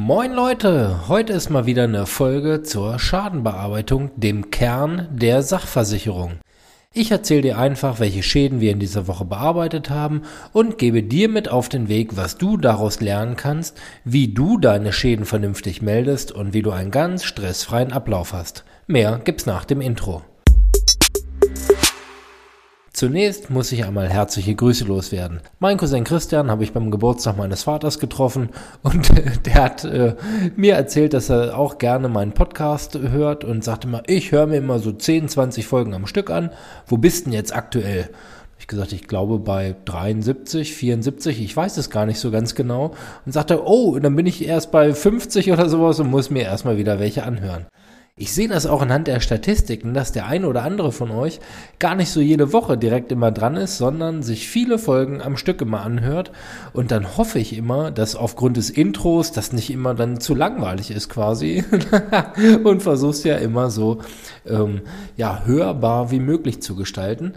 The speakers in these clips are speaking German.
Moin Leute, heute ist mal wieder eine Folge zur Schadenbearbeitung, dem Kern der Sachversicherung. Ich erzähle dir einfach, welche Schäden wir in dieser Woche bearbeitet haben und gebe dir mit auf den Weg, was du daraus lernen kannst, wie du deine Schäden vernünftig meldest und wie du einen ganz stressfreien Ablauf hast. Mehr gibt's nach dem Intro. Zunächst muss ich einmal herzliche Grüße loswerden. Mein Cousin Christian habe ich beim Geburtstag meines Vaters getroffen und der hat äh, mir erzählt, dass er auch gerne meinen Podcast hört und sagte mal, ich höre mir immer so 10, 20 Folgen am Stück an. Wo bist denn jetzt aktuell? ich gesagt, ich glaube bei 73, 74, ich weiß es gar nicht so ganz genau. Und sagte, oh, dann bin ich erst bei 50 oder sowas und muss mir erstmal wieder welche anhören. Ich sehe das auch anhand der Statistiken, dass der eine oder andere von euch gar nicht so jede Woche direkt immer dran ist, sondern sich viele Folgen am Stück immer anhört. Und dann hoffe ich immer, dass aufgrund des Intros das nicht immer dann zu langweilig ist quasi. und versuchst ja immer so ähm, ja hörbar wie möglich zu gestalten.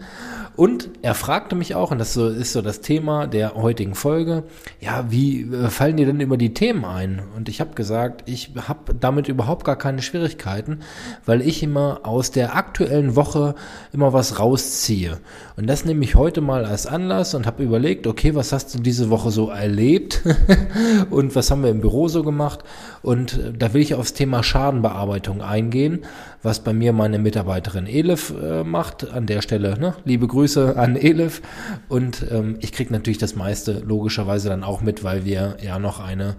Und er fragte mich auch, und das ist so das Thema der heutigen Folge, ja, wie äh, fallen dir denn immer die Themen ein? Und ich habe gesagt, ich habe damit überhaupt gar keine Schwierigkeiten, weil ich immer aus der aktuellen Woche immer was rausziehe. Und das nehme ich heute mal als Anlass und habe überlegt, okay, was hast du diese Woche so erlebt und was haben wir im Büro so gemacht? Und äh, da will ich aufs Thema Schadenbearbeitung eingehen, was bei mir meine Mitarbeiterin Elif äh, macht. An der Stelle, ne, liebe Grüße Grüße an Elif. Und ähm, ich kriege natürlich das meiste logischerweise dann auch mit, weil wir ja noch eine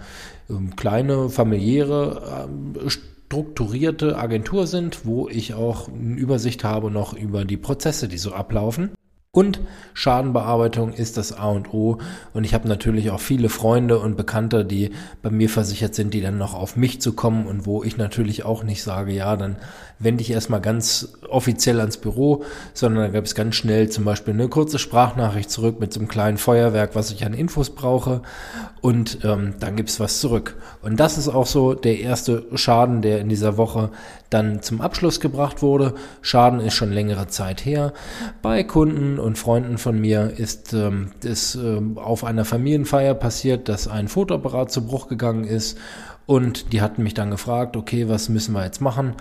ähm, kleine familiäre ähm, strukturierte Agentur sind, wo ich auch eine Übersicht habe noch über die Prozesse, die so ablaufen. Und Schadenbearbeitung ist das A und O. Und ich habe natürlich auch viele Freunde und Bekannte, die bei mir versichert sind, die dann noch auf mich zu kommen und wo ich natürlich auch nicht sage, ja, dann wende ich erstmal ganz offiziell ans Büro, sondern da gab es ganz schnell zum Beispiel eine kurze Sprachnachricht zurück mit so einem kleinen Feuerwerk, was ich an Infos brauche. Und ähm, dann gibt's was zurück. Und das ist auch so der erste Schaden, der in dieser Woche dann zum Abschluss gebracht wurde. Schaden ist schon längere Zeit her. Bei Kunden und Freunden von mir ist ähm, äh, auf einer Familienfeier passiert, dass ein Fotoapparat zu Bruch gegangen ist und die hatten mich dann gefragt, okay, was müssen wir jetzt machen?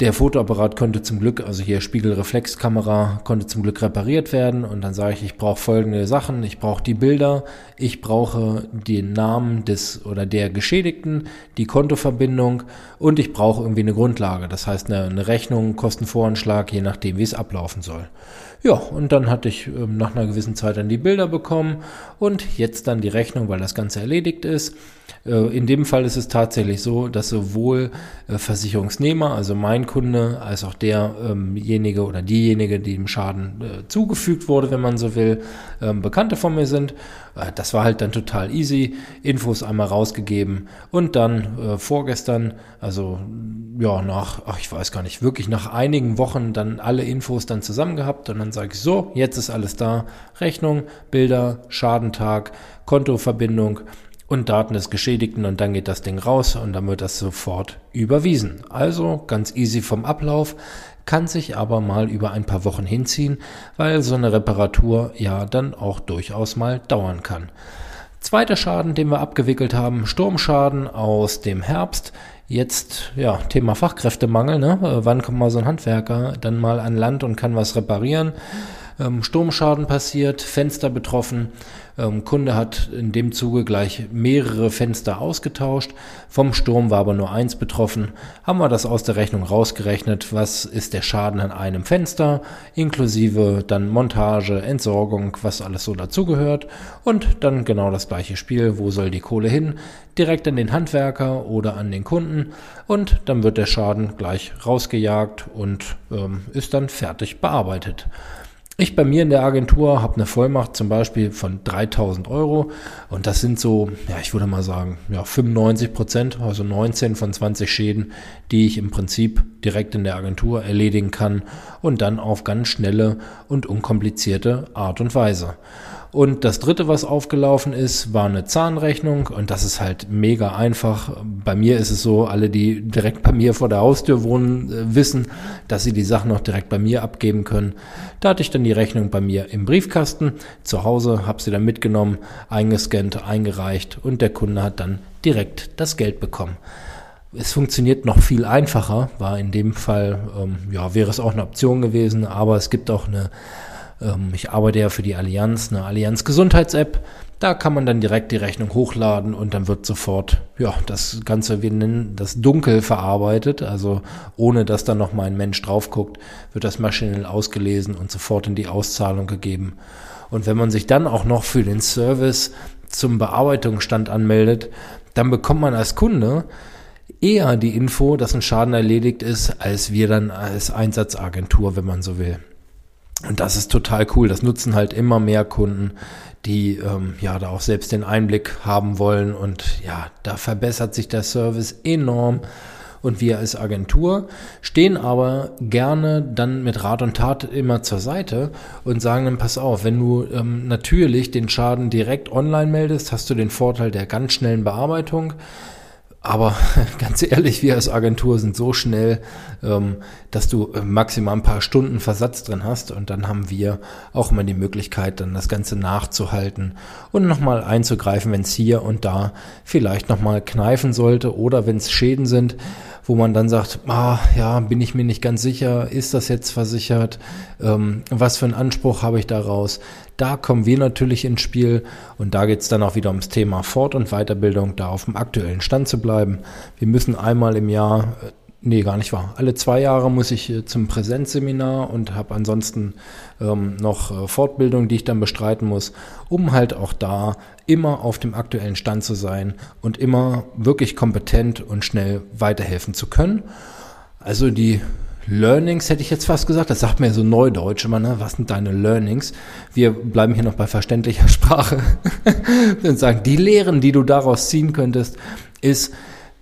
Der Fotoapparat konnte zum Glück, also hier Spiegelreflexkamera, konnte zum Glück repariert werden. Und dann sage ich, ich brauche folgende Sachen. Ich brauche die Bilder, ich brauche den Namen des oder der Geschädigten, die Kontoverbindung und ich brauche irgendwie eine Grundlage. Das heißt eine, eine Rechnung, Kostenvoranschlag, je nachdem, wie es ablaufen soll. Ja, und dann hatte ich ähm, nach einer gewissen Zeit dann die Bilder bekommen und jetzt dann die Rechnung, weil das Ganze erledigt ist. Äh, in dem Fall ist es tatsächlich so, dass sowohl äh, Versicherungsnehmer, also mein Kunde, als auch derjenige oder diejenige, die dem Schaden äh, zugefügt wurde, wenn man so will, ähm, Bekannte von mir sind. Das war halt dann total easy. Infos einmal rausgegeben und dann vorgestern, also ja, nach, ach, ich weiß gar nicht, wirklich nach einigen Wochen dann alle Infos dann zusammen gehabt und dann sage ich so, jetzt ist alles da. Rechnung, Bilder, Schadentag, Kontoverbindung und Daten des Geschädigten und dann geht das Ding raus und dann wird das sofort überwiesen. Also ganz easy vom Ablauf, kann sich aber mal über ein paar Wochen hinziehen, weil so eine Reparatur ja dann auch durchaus mal dauern kann. Zweiter Schaden, den wir abgewickelt haben, Sturmschaden aus dem Herbst. Jetzt, ja, Thema Fachkräftemangel, ne? Wann kommt mal so ein Handwerker dann mal an Land und kann was reparieren? Ähm, Sturmschaden passiert, Fenster betroffen. Ähm, Kunde hat in dem Zuge gleich mehrere Fenster ausgetauscht. Vom Sturm war aber nur eins betroffen. Haben wir das aus der Rechnung rausgerechnet. Was ist der Schaden an einem Fenster? Inklusive dann Montage, Entsorgung, was alles so dazugehört. Und dann genau das gleiche Spiel. Wo soll die Kohle hin? Direkt an den Handwerker oder an den Kunden. Und dann wird der Schaden gleich rausgejagt und ähm, ist dann fertig bearbeitet. Ich bei mir in der Agentur habe eine Vollmacht zum Beispiel von 3000 Euro und das sind so, ja, ich würde mal sagen, ja, 95 Prozent, also 19 von 20 Schäden, die ich im Prinzip direkt in der Agentur erledigen kann und dann auf ganz schnelle und unkomplizierte Art und Weise. Und das dritte, was aufgelaufen ist, war eine Zahnrechnung und das ist halt mega einfach. Bei mir ist es so, alle, die direkt bei mir vor der Haustür wohnen, äh, wissen, dass sie die Sachen noch direkt bei mir abgeben können. Da hatte ich dann die Rechnung bei mir im Briefkasten zu Hause, habe sie dann mitgenommen, eingescannt, eingereicht und der Kunde hat dann direkt das Geld bekommen. Es funktioniert noch viel einfacher, war in dem Fall, ähm, ja, wäre es auch eine Option gewesen, aber es gibt auch eine, ähm, ich arbeite ja für die Allianz, eine Allianz Gesundheits-App. Da kann man dann direkt die Rechnung hochladen und dann wird sofort, ja, das Ganze, wir nennen das dunkel verarbeitet, also ohne dass da noch mal ein Mensch drauf guckt, wird das maschinell ausgelesen und sofort in die Auszahlung gegeben. Und wenn man sich dann auch noch für den Service zum Bearbeitungsstand anmeldet, dann bekommt man als Kunde eher die Info, dass ein Schaden erledigt ist, als wir dann als Einsatzagentur, wenn man so will. Und das ist total cool. Das nutzen halt immer mehr Kunden, die ähm, ja da auch selbst den Einblick haben wollen. Und ja, da verbessert sich der Service enorm. Und wir als Agentur stehen aber gerne dann mit Rat und Tat immer zur Seite und sagen dann, pass auf, wenn du ähm, natürlich den Schaden direkt online meldest, hast du den Vorteil der ganz schnellen Bearbeitung. Aber ganz ehrlich, wir als Agentur sind so schnell, ähm, dass du äh, maximal ein paar Stunden Versatz drin hast und dann haben wir auch mal die Möglichkeit, dann das Ganze nachzuhalten und nochmal einzugreifen, wenn es hier und da vielleicht nochmal kneifen sollte oder wenn es Schäden sind, wo man dann sagt, ah ja, bin ich mir nicht ganz sicher, ist das jetzt versichert, ähm, was für einen Anspruch habe ich daraus? Da kommen wir natürlich ins Spiel und da geht es dann auch wieder ums Thema Fort- und Weiterbildung, da auf dem aktuellen Stand zu bleiben. Wir müssen einmal im Jahr äh, Nee, gar nicht wahr. Alle zwei Jahre muss ich äh, zum Präsenzseminar und habe ansonsten ähm, noch äh, Fortbildung, die ich dann bestreiten muss, um halt auch da immer auf dem aktuellen Stand zu sein und immer wirklich kompetent und schnell weiterhelfen zu können. Also die Learnings hätte ich jetzt fast gesagt, das sagt mir so Neudeutsch immer, ne? was sind deine Learnings? Wir bleiben hier noch bei verständlicher Sprache und sagen, die Lehren, die du daraus ziehen könntest, ist,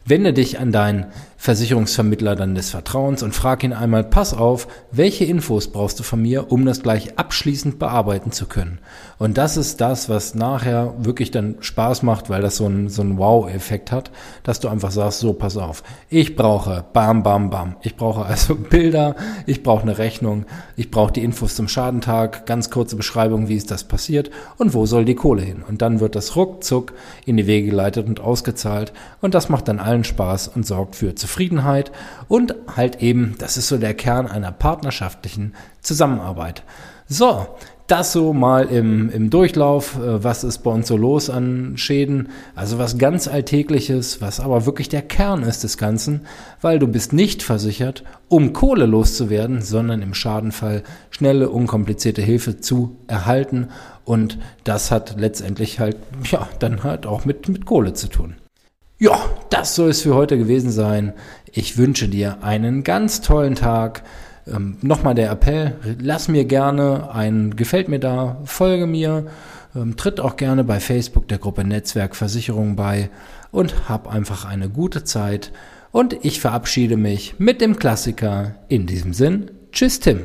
Wende dich an deinen Versicherungsvermittler dann des Vertrauens und frag ihn einmal, pass auf, welche Infos brauchst du von mir, um das gleich abschließend bearbeiten zu können. Und das ist das, was nachher wirklich dann Spaß macht, weil das so ein, so ein Wow-Effekt hat, dass du einfach sagst, so, pass auf, ich brauche bam, bam, bam. Ich brauche also Bilder, ich brauche eine Rechnung, ich brauche die Infos zum Schadentag, ganz kurze Beschreibung, wie ist das passiert und wo soll die Kohle hin. Und dann wird das ruckzuck in die Wege geleitet und ausgezahlt und das macht dann allen Spaß und sorgt für Zufriedenheit und halt eben, das ist so der Kern einer partnerschaftlichen Zusammenarbeit. So, das so mal im, im Durchlauf, äh, was ist bei uns so los an Schäden. Also was ganz Alltägliches, was aber wirklich der Kern ist des Ganzen, weil du bist nicht versichert, um Kohle loszuwerden, sondern im Schadenfall schnelle, unkomplizierte Hilfe zu erhalten. Und das hat letztendlich halt, ja, dann halt auch mit, mit Kohle zu tun. Ja, das soll es für heute gewesen sein. Ich wünsche dir einen ganz tollen Tag. Ähm, Nochmal der Appell, lass mir gerne ein Gefällt mir da, folge mir, ähm, tritt auch gerne bei Facebook der Gruppe Netzwerk Versicherung bei und hab einfach eine gute Zeit. Und ich verabschiede mich mit dem Klassiker. In diesem Sinn, tschüss Tim.